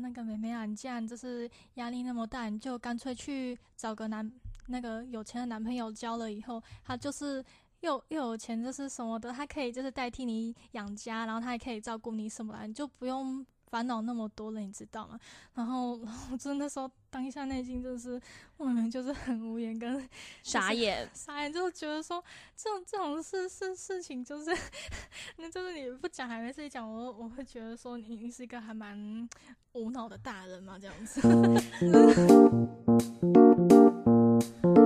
那个妹妹啊，你既然就是压力那么大，你就干脆去找个男那个有钱的男朋友交了以后，他就是又又有钱，就是什么的，他可以就是代替你养家，然后他还可以照顾你什么的，你就不用。烦恼那么多了，你知道吗？然后 我真的说当下内心就是我们就是很无言跟 傻眼，傻眼，就觉得说这种这种事事事情就是，那就是你不讲还没事讲，我我会觉得说你你是一个还蛮无脑的大人嘛，这样子。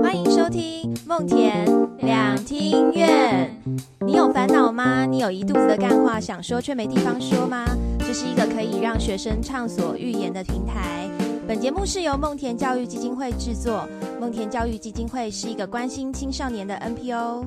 欢迎收听梦田两厅院。你有烦恼吗？你有一肚子的干话想说却没地方说吗？这是一个可以让学生畅所欲言的平台。本节目是由梦田教育基金会制作。梦田教育基金会是一个关心青少年的 NPO。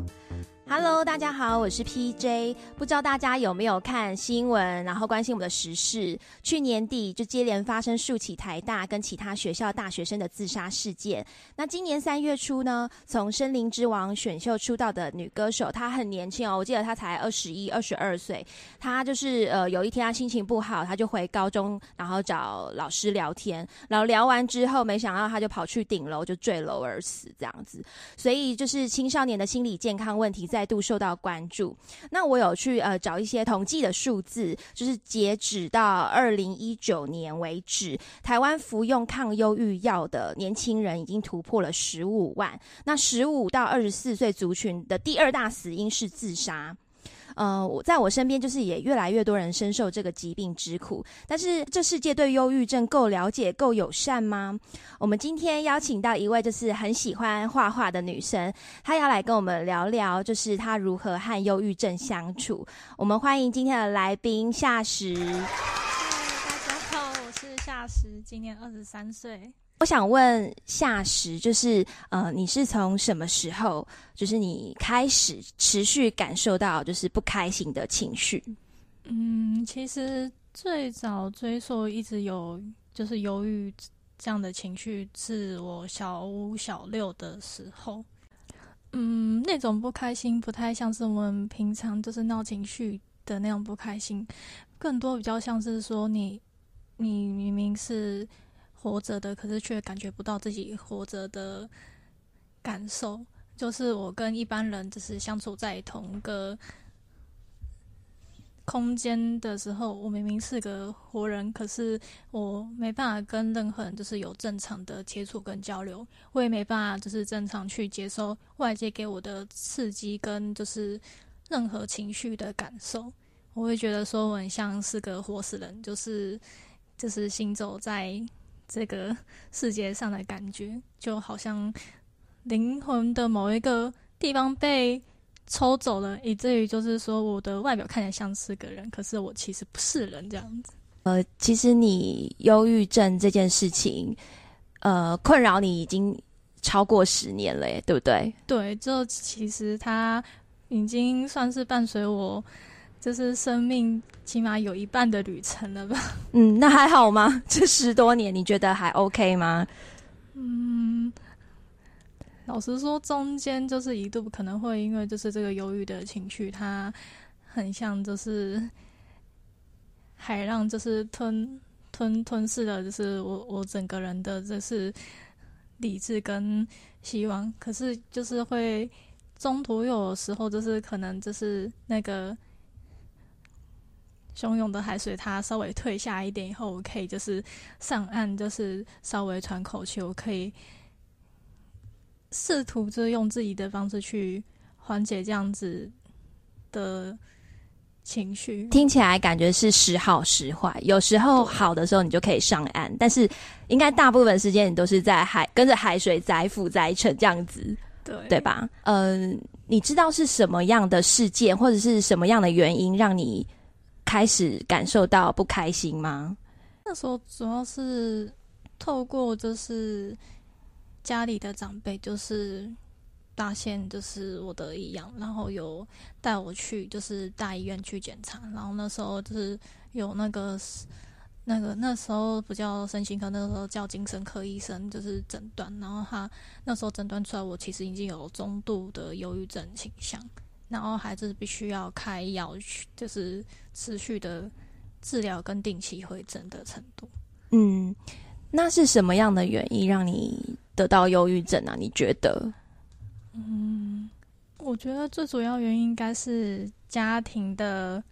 Hello，大家好，我是 PJ。不知道大家有没有看新闻，然后关心我们的时事？去年底就接连发生数起台大跟其他学校大学生的自杀事件。那今年三月初呢，从《森林之王》选秀出道的女歌手，她很年轻哦，我记得她才二十一、二十二岁。她就是呃，有一天她心情不好，她就回高中，然后找老师聊天。然后聊完之后，没想到她就跑去顶楼就坠楼而死，这样子。所以就是青少年的心理健康问题在。再度受到关注。那我有去呃找一些统计的数字，就是截止到二零一九年为止，台湾服用抗忧郁药的年轻人已经突破了十五万。那十五到二十四岁族群的第二大死因是自杀。呃，我在我身边就是也越来越多人深受这个疾病之苦，但是这世界对忧郁症够了解、够友善吗？我们今天邀请到一位就是很喜欢画画的女生，她要来跟我们聊聊，就是她如何和忧郁症相处。我们欢迎今天的来宾夏实。嗨，大家好，我是夏石，今年二十三岁。我想问夏实，就是呃，你是从什么时候，就是你开始持续感受到就是不开心的情绪？嗯，其实最早追溯一直有就是忧郁这样的情绪，是我小五小六的时候。嗯，那种不开心不太像是我们平常就是闹情绪的那种不开心，更多比较像是说你你明明是。活着的，可是却感觉不到自己活着的感受。就是我跟一般人就是相处在同个空间的时候，我明明是个活人，可是我没办法跟任何人就是有正常的接触跟交流，我也没办法就是正常去接收外界给我的刺激跟就是任何情绪的感受。我会觉得说我很像是个活死人，就是就是行走在。这个世界上的感觉，就好像灵魂的某一个地方被抽走了，以至于就是说，我的外表看起来像是个人，可是我其实不是人这样子。呃，其实你忧郁症这件事情，呃，困扰你已经超过十年了，对不对？对，就其实它已经算是伴随我。就是生命起码有一半的旅程了吧？嗯，那还好吗？这十多年你觉得还 OK 吗？嗯，老实说，中间就是一度可能会因为就是这个忧郁的情绪，它很像就是海浪，就是吞吞吞噬了，就是我我整个人的就是理智跟希望。可是就是会中途有时候就是可能就是那个。汹涌的海水，它稍微退下一点以后，我可以就是上岸，就是稍微喘口气。我可以试图就是用自己的方式去缓解这样子的情绪。听起来感觉是时好时坏，有时候好的时候你就可以上岸，但是应该大部分时间你都是在海跟着海水载浮载沉这样子，对对吧？嗯，你知道是什么样的事件或者是什么样的原因让你？开始感受到不开心吗？那时候主要是透过就是家里的长辈，就是发现就是我的异样，然后有带我去就是大医院去检查，然后那时候就是有那个那个那时候不叫身心科，那时候叫精神科医生就是诊断，然后他那时候诊断出来我其实已经有中度的忧郁症倾向。然后还是必须要开药去，就是持续的治疗跟定期回诊的程度。嗯，那是什么样的原因让你得到忧郁症啊？你觉得？嗯，我觉得最主要原因应该是家庭的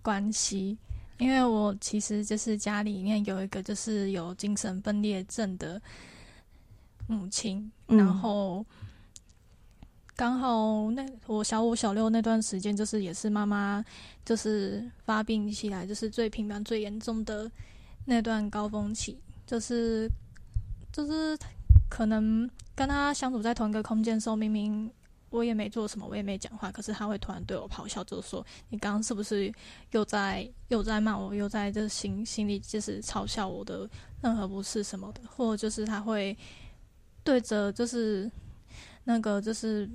关系，因为我其实就是家里面有一个就是有精神分裂症的母亲，然后。刚好那我小五小六那段时间，就是也是妈妈就是发病起来，就是最频繁、最严重的那段高峰期，就是就是可能跟他相处在同一个空间时候，明明我也没做什么，我也没讲话，可是他会突然对我咆哮，就说你刚刚是不是又在又在骂我，又在这心心里就是嘲笑我的任何不是什么的，或者就是他会对着就是。那个就是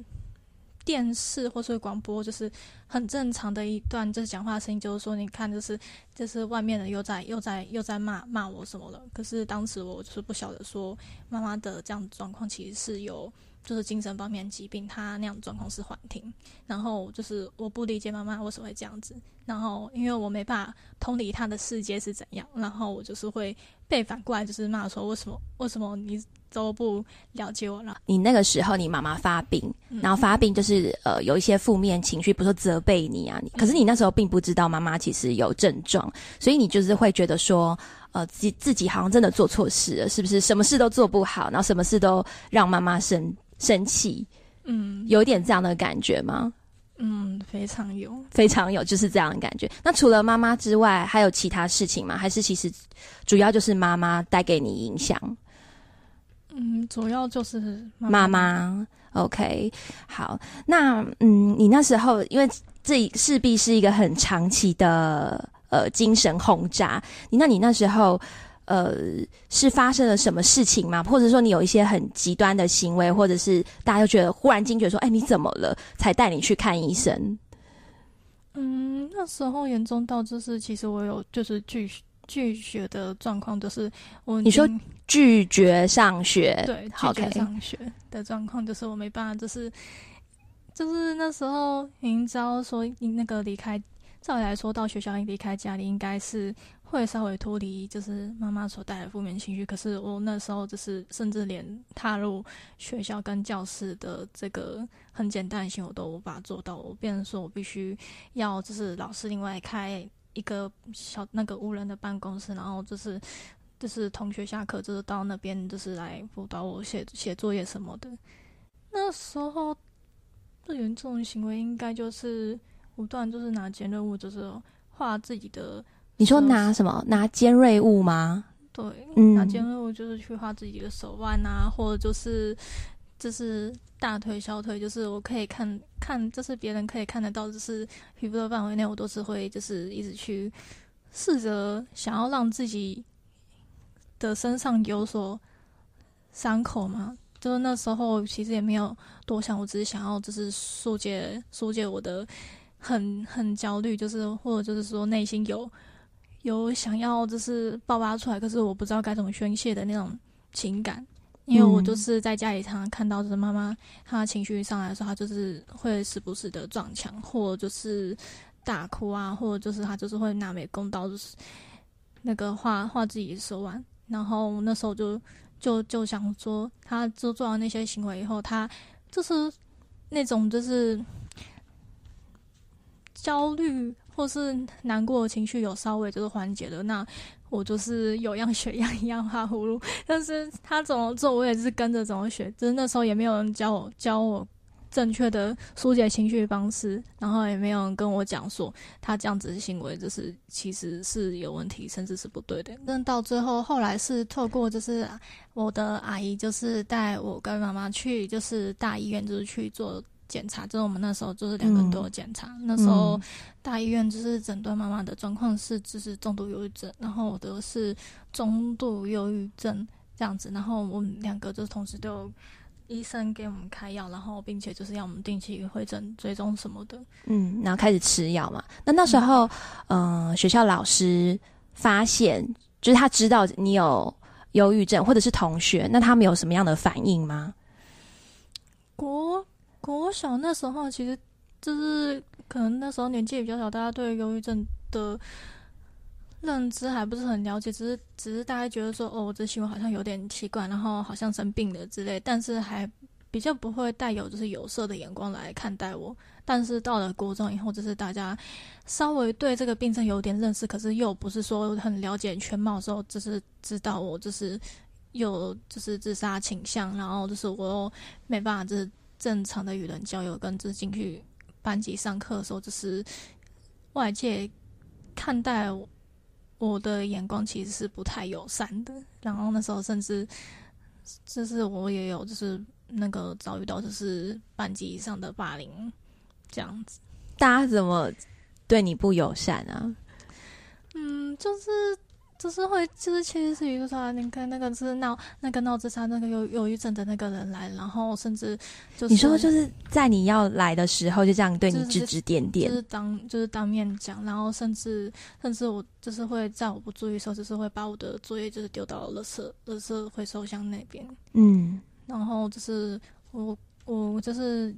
电视或是广播，就是很正常的一段，就是讲话声音，就是说，你看，就是就是外面的又在又在又在骂骂我什么了。可是当时我就是不晓得说，妈妈的这样状况其实是有就是精神方面疾病，她那样状况是缓停。然后就是我不理解妈妈为什么会这样子，然后因为我没办法通理她的世界是怎样，然后我就是会被反过来就是骂说，为什么为什么你。都不了解我了。你那个时候，你妈妈发病，然后发病就是呃有一些负面情绪，比如说责备你啊你。可是你那时候并不知道妈妈其实有症状，所以你就是会觉得说，呃自自己好像真的做错事了，是不是？什么事都做不好，然后什么事都让妈妈生生气。嗯，有点这样的感觉吗？嗯，非常有，非常有，就是这样的感觉。那除了妈妈之外，还有其他事情吗？还是其实主要就是妈妈带给你影响？嗯，主要就是妈妈。OK，好，那嗯，你那时候因为这势必是一个很长期的呃精神轰炸，你那你那时候呃是发生了什么事情吗？或者说你有一些很极端的行为，或者是大家就觉得忽然惊觉说，哎，你怎么了？才带你去看医生？嗯，那时候严重到就是其实我有就是拒拒绝的状况，就是我你说。拒绝上学，对，拒绝上学的状况就是我没办法，就是就是那时候已经知道说，你那个离开，照理来说到学校离开家里应该是会稍微脱离，就是妈妈所带来负面情绪。可是我那时候就是甚至连踏入学校跟教室的这个很简单的行为我都无法做到，我变成说我必须要就是老师另外开一个小那个无人的办公室，然后就是。就是同学下课就是到那边，就是来辅导我写写作业什么的。那时候最严重的行为应该就是不断就是拿尖锐物，就是画自己的。你说拿什么？拿尖锐物吗？对，拿尖锐物就是去画自己的手腕啊，或者就是就是大腿、小腿，就是我可以看看，就是别人可以看得到，就是皮肤的范围内，我都是会就是一直去试着想要让自己。的身上有所伤口嘛？就是那时候其实也没有多想，我只是想要就是疏解疏解我的很很焦虑，就是或者就是说内心有有想要就是爆发出来，可是我不知道该怎么宣泄的那种情感。因为我就是在家里常常看到，就是妈妈她情绪上来的时候，她就是会时不时的撞墙，或者就是大哭啊，或者就是她就是会拿美工刀，就是那个画画自己的手腕。然后那时候就就就想说，她做做完那些行为以后，她就是那种就是焦虑或是难过的情绪有稍微就是缓解的，那我就是有样学样一样画葫芦。但是他怎么做，我也是跟着怎么学。就是那时候也没有人教我教我。正确的疏解情绪方式，然后也没有人跟我讲说他这样子的行为就是其实是有问题，甚至是不对的。但到最后，后来是透过就是我的阿姨，就是带我跟妈妈去就是大医院，就是去做检查。就是我们那时候就是两个人都有检查。那时候大医院就是诊断妈妈的状况是就是重度忧郁症，然后我的是中度忧郁症这样子。然后我们两个就是同时都有。医生给我们开药，然后并且就是要我们定期会诊、追踪什么的。嗯，然后开始吃药嘛。那那时候，嗯，学校老师发现，就是他知道你有忧郁症，或者是同学，那他们有什么样的反应吗？国国小那时候，其实就是可能那时候年纪比较小，大家对忧郁症的认知还不是很了解，只是只是大家觉得说，哦，我这行为好像有点奇怪，然后好像生病了之类，但是还比较不会带有就是有色的眼光来看待我。但是到了国中以后，就是大家稍微对这个病症有点认识，可是又不是说很了解全貌的时候，就是知道我就是有就是自杀倾向，然后就是我又没办法就是正常的与人交流，跟就是进去班级上课的时候，就是外界看待我的眼光其实是不太友善的。然后那时候甚至就是我也有就是那个遭遇到就是班级上的霸凌。这样子，大家怎么对你不友善啊？嗯，就是就是会就是其实是一个说，你看那个是闹那个闹自杀那个有忧郁症的那个人来，然后甚至就是你说就是在你要来的时候就这样对你指指点点，就是当就是当面讲，然后甚至甚至我就是会在我不注意的时候，就是会把我的作业就是丢到垃圾垃圾回收箱那边，嗯，然后就是我我就是。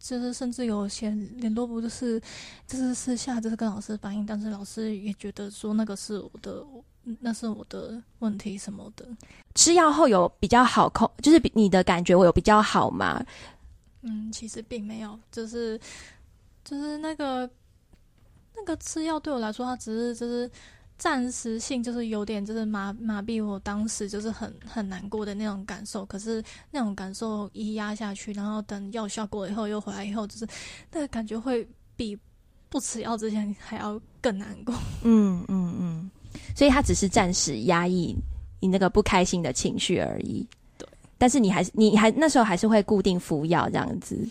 就是甚至有些联络部，就是就是私下就是跟老师反映，但是老师也觉得说那个是我的，那是我的问题什么的。吃药后有比较好控，就是你的感觉我有比较好吗？嗯，其实并没有，就是就是那个那个吃药对我来说，它只是就是。暂时性就是有点就是麻麻痹我当时就是很很难过的那种感受，可是那种感受一压下去，然后等药效过以后又回来以后，就是那个感觉会比不吃药之前还要更难过。嗯嗯嗯，所以它只是暂时压抑你那个不开心的情绪而已。对，但是你还是你还那时候还是会固定服药这样子。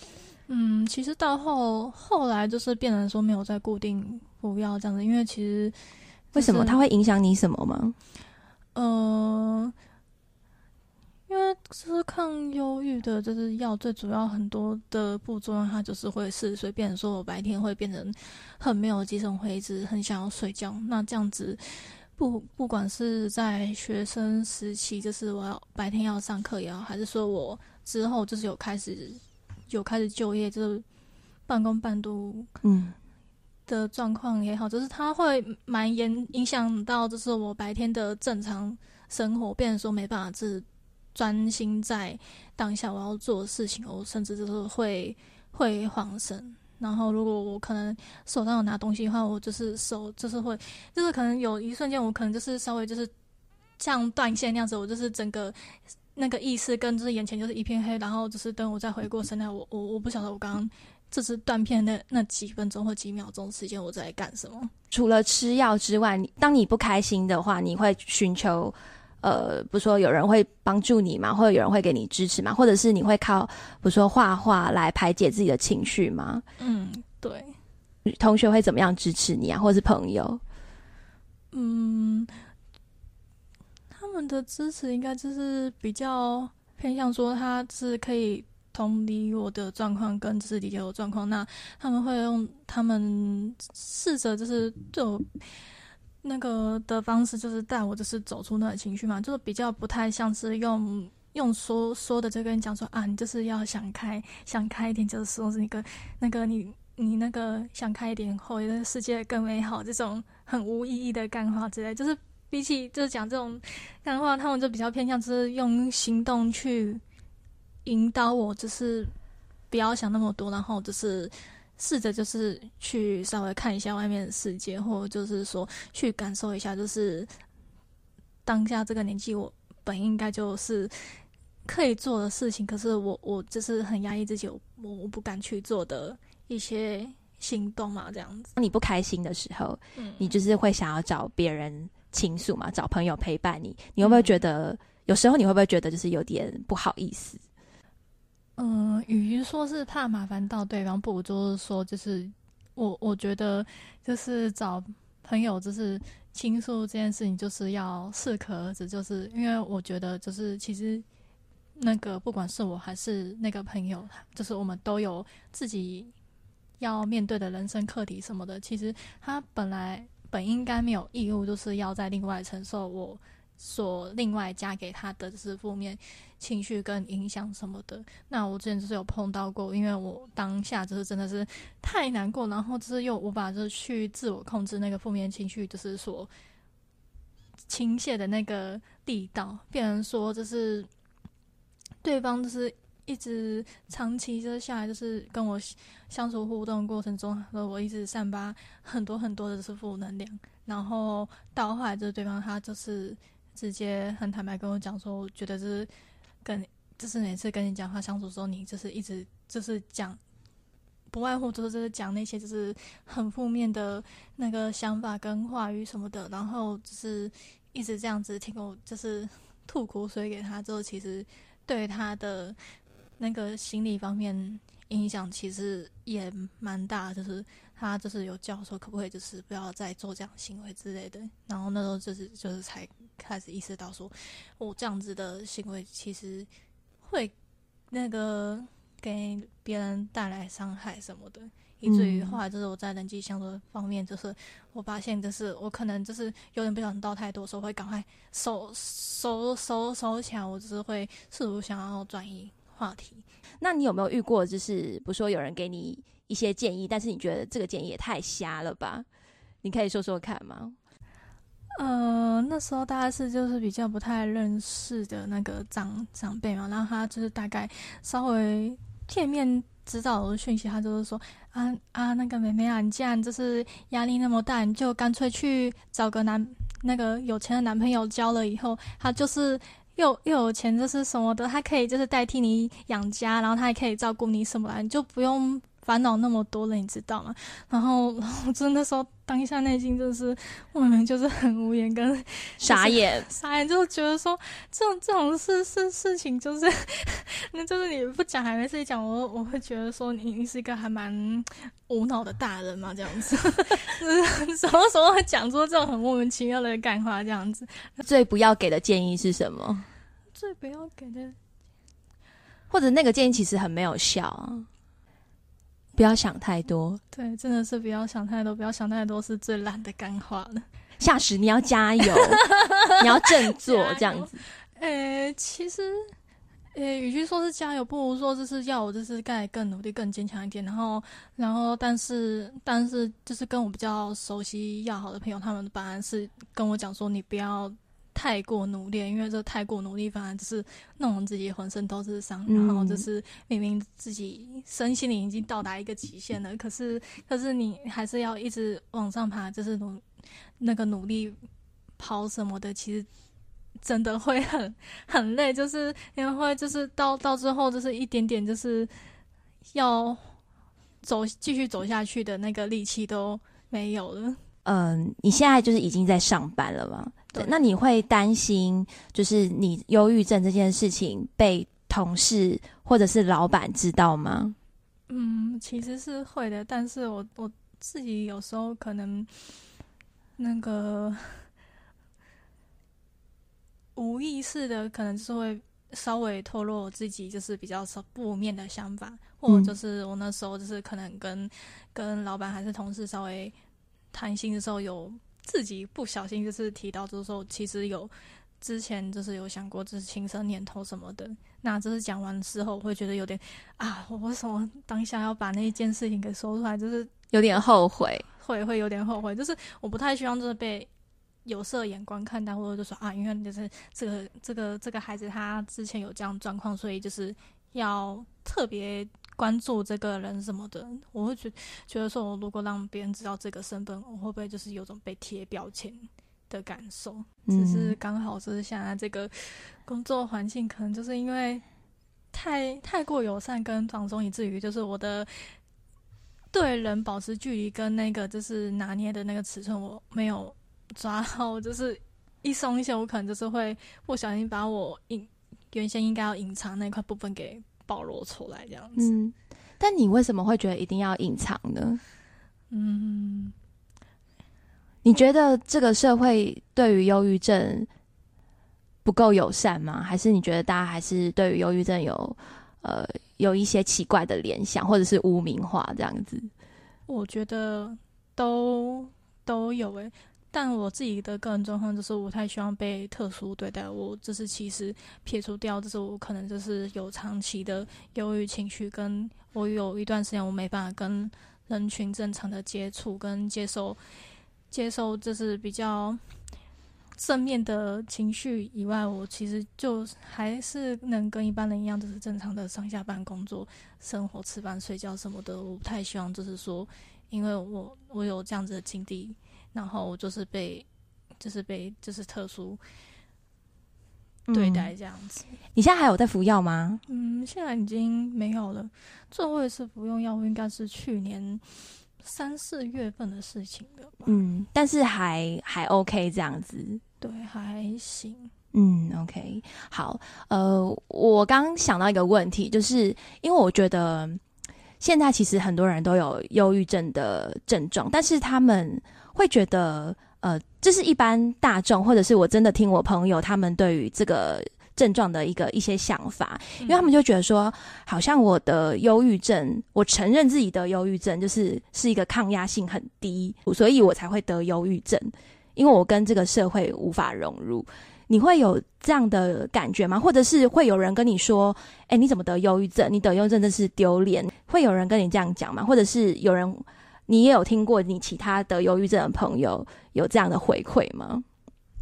嗯，其实到后后来就是变成说没有再固定服药这样子，因为其实。为什么它会影响你什么吗？呃，因为就是抗忧郁的，就是药最主要很多的副作用，它就是会是随便说，我白天会变成很没有精神，会一直很想要睡觉。那这样子，不不管是在学生时期，就是我要白天要上课也好，还是说我之后就是有开始有开始就业，就是半工半读，嗯。的状况也好，就是它会蛮严影响到，就是我白天的正常生活，变成说没办法是专心在当下我要做的事情，我甚至就是会会晃神。然后如果我可能手上有拿东西的话，我就是手就是会，就是可能有一瞬间我可能就是稍微就是像断线那样子，我就是整个那个意识跟就是眼前就是一片黑，然后就是等我再回过神来，我我我不晓得我刚刚。这是断片那那几分钟或几秒钟时间，我在干什么？除了吃药之外，你当你不开心的话，你会寻求，呃，不说有人会帮助你吗？或者有人会给你支持吗？或者是你会靠，比如说画画来排解自己的情绪吗？嗯，对。同学会怎么样支持你啊？或者是朋友？嗯，他们的支持应该就是比较偏向说，他是可以。同理我的状况跟就是理解我状况，那他们会用他们试着就是对我那个的方式，就是带我就是走出那个情绪嘛，就是比较不太像是用用说说的就跟你讲说啊，你就是要想开，想开一点，就是说是那个那个你你那个想开一点，后这个世界更美好，这种很无意义的干话之类，就是比起就是讲这种干话，他们就比较偏向就是用行动去。引导我，就是不要想那么多，然后就是试着就是去稍微看一下外面的世界，或者就是说去感受一下，就是当下这个年纪我本应该就是可以做的事情，可是我我就是很压抑自己，我我不敢去做的一些行动嘛，这样子。当你不开心的时候，嗯，你就是会想要找别人倾诉嘛，找朋友陪伴你。你会不会觉得有时候你会不会觉得就是有点不好意思？嗯，与其说是怕麻烦到对方，不如就是说，就是我我觉得，就是找朋友，就是倾诉这件事情，就是要适可而止。就是因为我觉得，就是其实那个不管是我还是那个朋友，就是我们都有自己要面对的人生课题什么的。其实他本来本应该没有义务，就是要在另外承受我。所另外加给他的就是负面情绪跟影响什么的。那我之前就是有碰到过，因为我当下就是真的是太难过，然后就是又无法就是去自我控制那个负面情绪，就是所倾泻的那个力道，变成说就是对方就是一直长期就是下来就是跟我相处互动过程中，我一直散发很多很多的是负能量，然后到后来就是对方他就是直接很坦白跟我讲说，我觉得就是跟就是每次跟你讲话相处的时候，你就是一直就是讲。不外乎就是就是讲那些就是很负面的那个想法跟话语什么的，然后就是一直这样子听我就是吐苦水给他之后，其实对他的那个心理方面影响其实也蛮大，就是他就是有叫说可不可以就是不要再做这样行为之类的，然后那时候就是就是才开始意识到说，我这样子的行为其实会那个。给别人带来伤害什么的，以至于后来就是我在人际相处方面，就是我发现就是我可能就是有点不想倒太多，时候会赶快收收收收起来，我只是会试图想要转移话题。那你有没有遇过，就是不说有人给你一些建议，但是你觉得这个建议也太瞎了吧？你可以说说看吗？呃，那时候大概是就是比较不太认识的那个长长辈嘛，然后他就是大概稍微。片面知道的讯息，他就是说啊啊，那个妹妹啊，你既然就是压力那么大，你就干脆去找个男那个有钱的男朋友交了以后，他就是又又有钱，就是什么的，他可以就是代替你养家，然后他还可以照顾你什么的，你就不用。烦恼那么多了，你知道吗？然后 我真的说，当下内心就是我们就是很无言跟傻眼，傻眼，就觉得说这种这种事事事情就是，那就是你不讲还没事讲，我我会觉得说你你是一个还蛮无脑的大人嘛，这样子，什么时候会讲出这种很莫名其妙的感话？这样子，最不要给的建议是什么？最不要给的，或者那个建议其实很没有效啊。不要想太多，对，真的是不要想太多，不要想太多是最烂的干话了。夏实，你要加油，你要振作，这样子。呃，其实，呃，与其说是加油，不如说就是要我就是更更努力、更坚强一点。然后，然后，但是，但是，就是跟我比较熟悉、要好的朋友，他们本来是跟我讲说，你不要。太过努力，因为这太过努力，反而就是弄得自己浑身都是伤。然后就是明明自己身心灵已经到达一个极限了，可是可是你还是要一直往上爬，就是努那个努力跑什么的，其实真的会很很累，就是因为会就是到到最后就是一点点就是要走继续走下去的那个力气都没有了。嗯，你现在就是已经在上班了吗？对，那你会担心，就是你忧郁症这件事情被同事或者是老板知道吗？嗯，其实是会的，但是我我自己有时候可能那个无意识的，可能就是会稍微透露我自己就是比较负面的想法，或者就是我那时候就是可能跟跟老板还是同事稍微。谈心的时候有自己不小心就是提到，就是说其实有之前就是有想过就是轻生念头什么的。那这是讲完之后，我会觉得有点啊，我为什么当下要把那一件事情给说出来？就是有点后悔，会会有点后悔。就是我不太希望就是被有色眼光看待，或者就说啊，因为就是这个这个这个孩子他之前有这样状况，所以就是要特别。关注这个人什么的，我会觉觉得说，我如果让别人知道这个身份，我会不会就是有种被贴标签的感受？只是刚好就是现在这个工作环境，可能就是因为太太过友善跟放松，以至于就是我的对人保持距离跟那个就是拿捏的那个尺寸，我没有抓好，就是一松一些，我可能就是会不小心把我隐原先应该要隐藏那块部分给。暴露出来这样子，嗯，但你为什么会觉得一定要隐藏呢？嗯，你觉得这个社会对于忧郁症不够友善吗？还是你觉得大家还是对于忧郁症有呃有一些奇怪的联想，或者是污名化这样子？我觉得都都有诶。但我自己的个人状况就是，我太希望被特殊对待。我就是其实撇除掉，就是我可能就是有长期的忧郁情绪，跟我有一段时间我没办法跟人群正常的接触跟接受，接受就是比较正面的情绪以外，我其实就还是能跟一般人一样，就是正常的上下班、工作、生活、吃饭、睡觉什么的。我不太希望就是说，因为我我有这样子的经历，然后就是被就是被就是特殊对待这样子。你现在还有在服药吗？嗯，现在已经没有了。最后一次服用药物应该是去年。三四月份的事情了吧？嗯，但是还还 OK 这样子，对，还行。嗯，OK，好。呃，我刚想到一个问题，就是因为我觉得现在其实很多人都有忧郁症的症状，但是他们会觉得，呃，这是一般大众，或者是我真的听我朋友他们对于这个。症状的一个一些想法，因为他们就觉得说，好像我的忧郁症，我承认自己的忧郁症，就是是一个抗压性很低，所以我才会得忧郁症，因为我跟这个社会无法融入。你会有这样的感觉吗？或者是会有人跟你说，哎，你怎么得忧郁症？你得忧郁症真是丢脸。会有人跟你这样讲吗？或者是有人，你也有听过你其他得忧郁症的朋友有这样的回馈吗？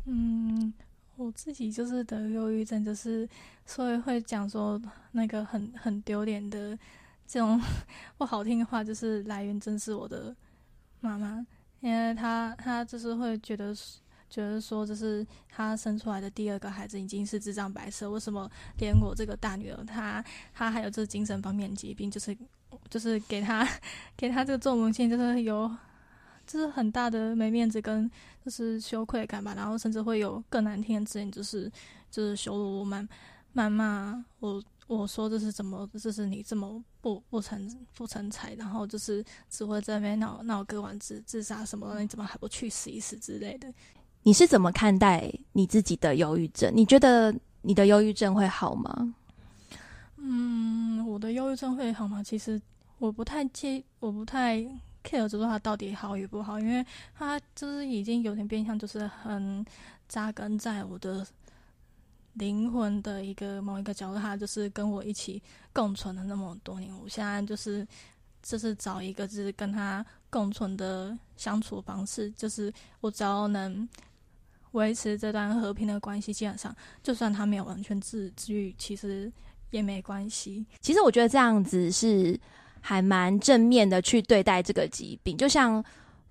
嗯。我自己就是得忧郁症，就是所以会讲说那个很很丢脸的这种 不好听的话，就是来源正是我的妈妈，因为她她就是会觉得觉得说，就是她生出来的第二个孩子已经是智障白色，为什么连我这个大女儿她她还有这精神方面疾病，就是就是给她给她这个做母亲就是有。就是很大的没面子跟就是羞愧感吧，然后甚至会有更难听的字眼，就是就是羞辱我、谩谩骂我。我说这是怎么？这是你这么不不成不成才，然后就是只会在那边闹闹割腕自自杀什么？你怎么还不去死一死之类的？你是怎么看待你自己的忧郁症？你觉得你的忧郁症会好吗？嗯，我的忧郁症会好吗？其实我不太介，我不太。care 就说他到底好与不好，因为他就是已经有点变相，就是很扎根在我的灵魂的一个某一个角落。他就是跟我一起共存了那么多年，我现在就是就是找一个就是跟他共存的相处方式，就是我只要能维持这段和平的关系，基本上就算他没有完全治治愈，其实也没关系。其实我觉得这样子是。还蛮正面的去对待这个疾病，就像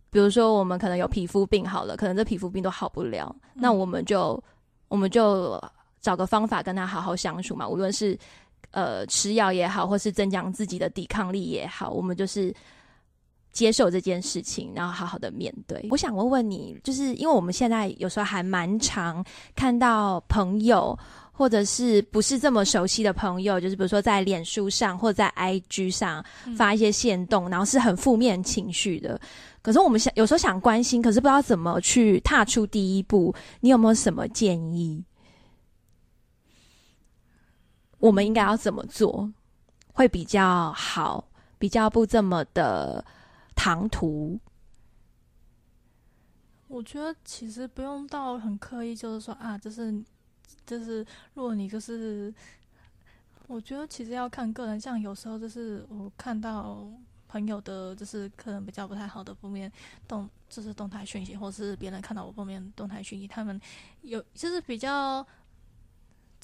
比如说我们可能有皮肤病好了，可能这皮肤病都好不了，那我们就我们就找个方法跟他好好相处嘛，无论是呃吃药也好，或是增强自己的抵抗力也好，我们就是接受这件事情，然后好好的面对。我想问问你，就是因为我们现在有时候还蛮常看到朋友。或者是不是这么熟悉的朋友，就是比如说在脸书上或者在 IG 上发一些线动，然后是很负面情绪的。可是我们想有时候想关心，可是不知道怎么去踏出第一步。你有没有什么建议？我们应该要怎么做会比较好，比较不这么的唐突？我觉得其实不用到很刻意，就是说啊，就是。就是，如果你就是，我觉得其实要看个人。像有时候就是我看到朋友的，就是可能比较不太好的负面动，就是动态讯息，或是别人看到我负面动态讯息，他们有就是比较。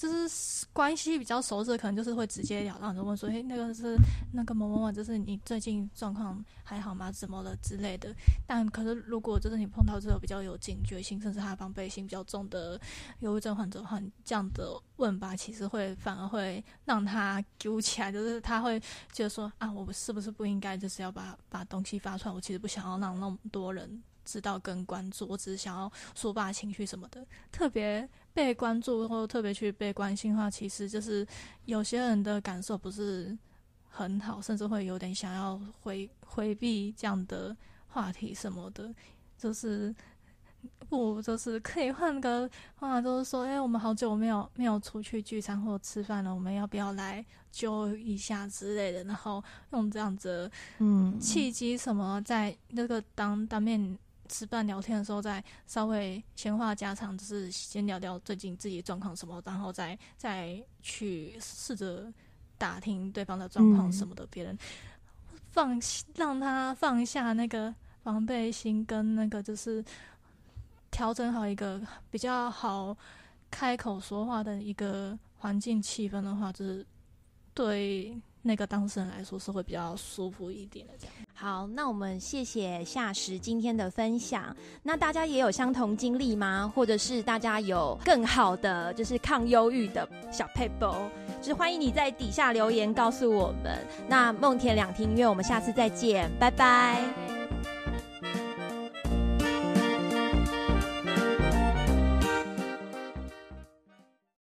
就是关系比较熟识，可能就是会直截了当的问说：“嘿，那个是那个某某某，就是你最近状况还好吗？怎么了之类的。”但可是如果就是你碰到这个比较有警觉性，甚至他防备心比较重的忧郁症患者的话，这样的问吧，其实会反而会让他揪起来，就是他会觉得说：“啊，我是不是不应该就是要把把东西发出来？我其实不想要让那么多人。”知道跟关注，我只是想要抒发情绪什么的。特别被关注或特别去被关心的话，其实就是有些人的感受不是很好，甚至会有点想要回回避这样的话题什么的。就是不，就是可以换个话，就是说，哎，我们好久没有没有出去聚餐或者吃饭了，我们要不要来揪一下之类的？然后用这样子嗯契机什么，在那个当当面。吃饭聊天的时候，再稍微闲话家常，就是先聊聊最近自己状况什么，然后再再去试着打听对方的状况什么的。别人放让他放下那个防备心跟那个就是调整好一个比较好开口说话的一个环境气氛的话，就是对那个当事人来说是会比较舒服一点的。这样。好，那我们谢谢夏石今天的分享。那大家也有相同经历吗？或者是大家有更好的就是抗忧郁的小 paper，就是欢迎你在底下留言告诉我们。那梦田两厅院，我们下次再见，拜拜。